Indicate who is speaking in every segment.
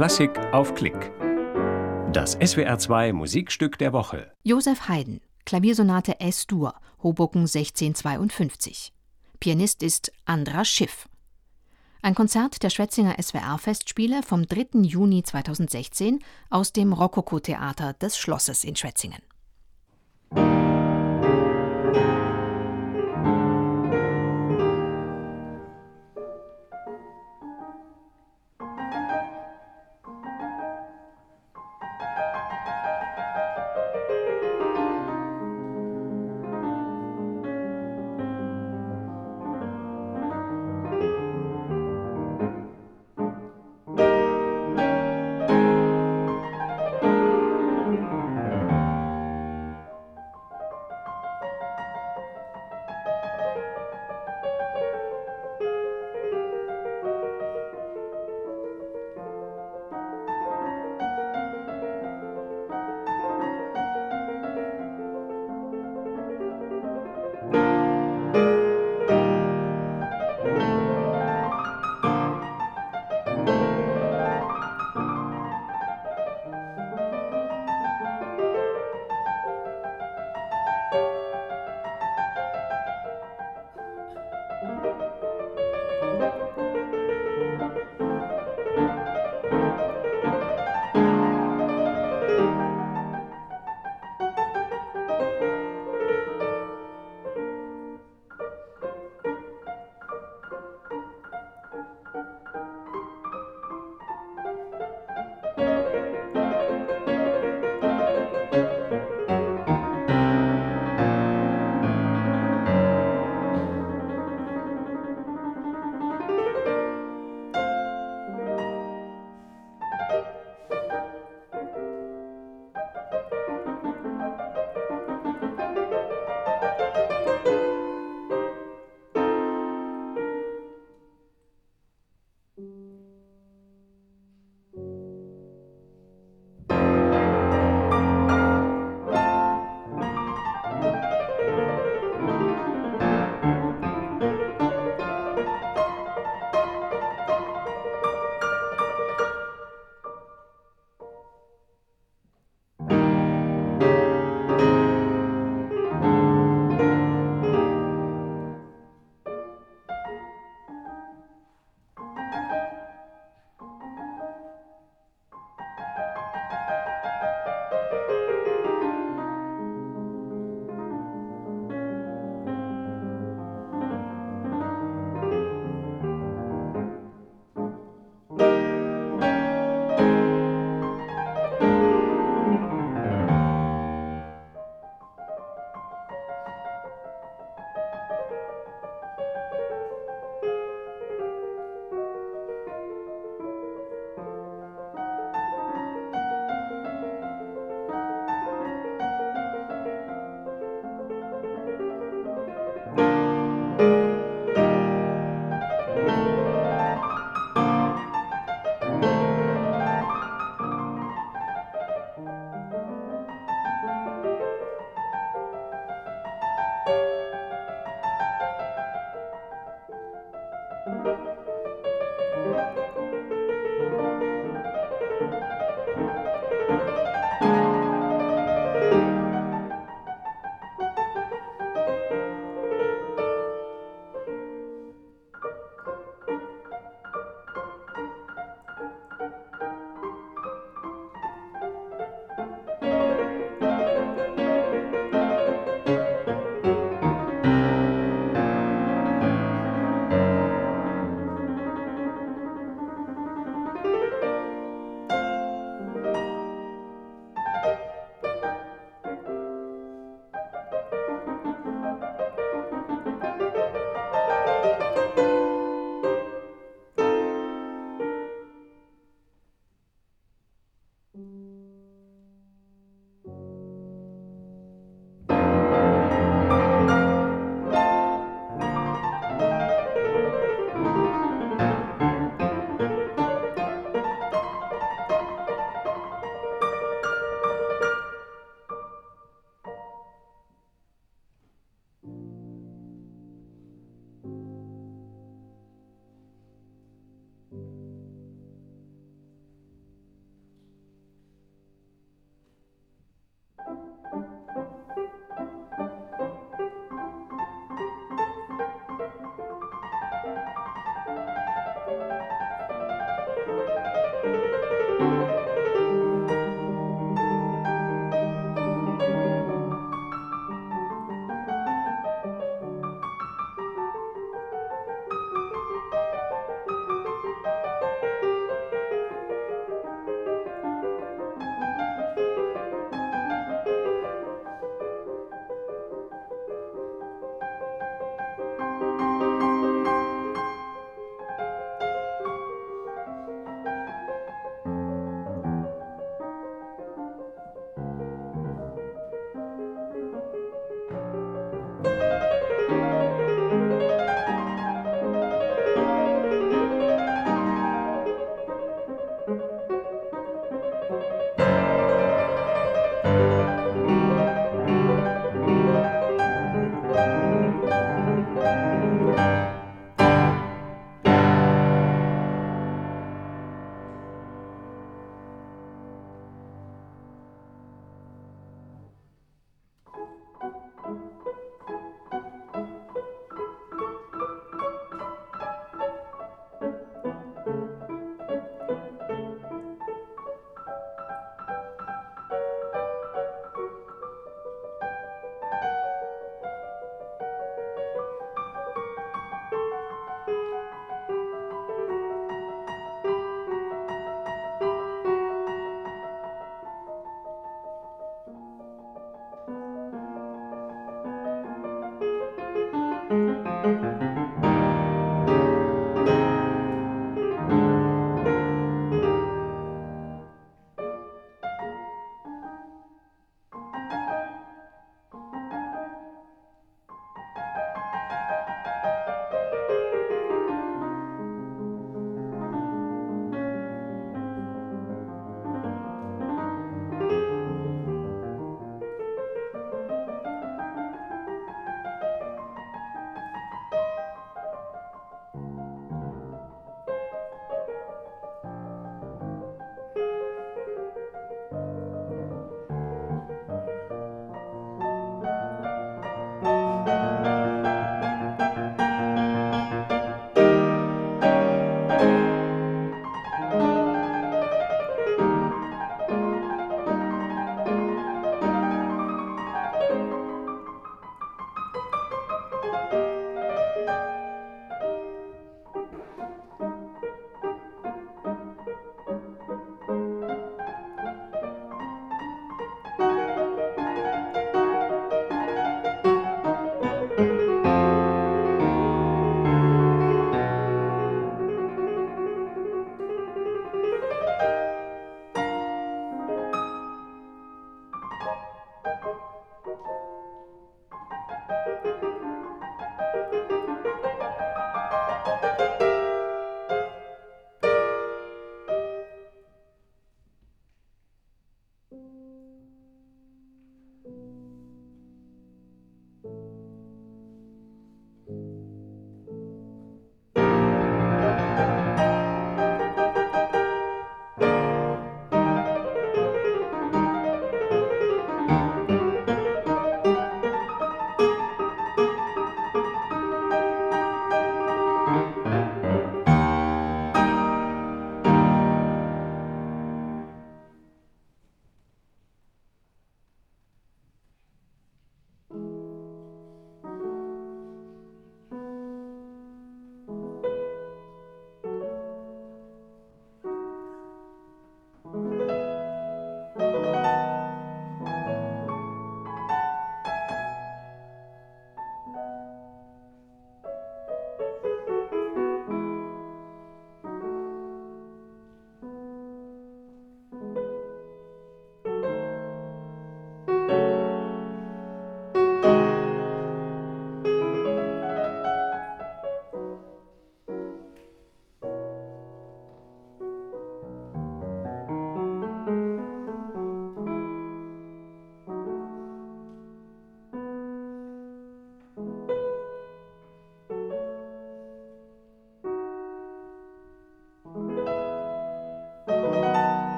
Speaker 1: Klassik auf Klick. Das SWR2 Musikstück der Woche.
Speaker 2: Josef Haydn, Klaviersonate S-Dur, Hoboken 1652. Pianist ist Andras Schiff. Ein Konzert der Schwetzinger SWR-Festspiele vom 3. Juni 2016 aus dem Rokoko-Theater des Schlosses in Schwetzingen.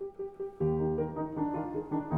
Speaker 2: Thank you.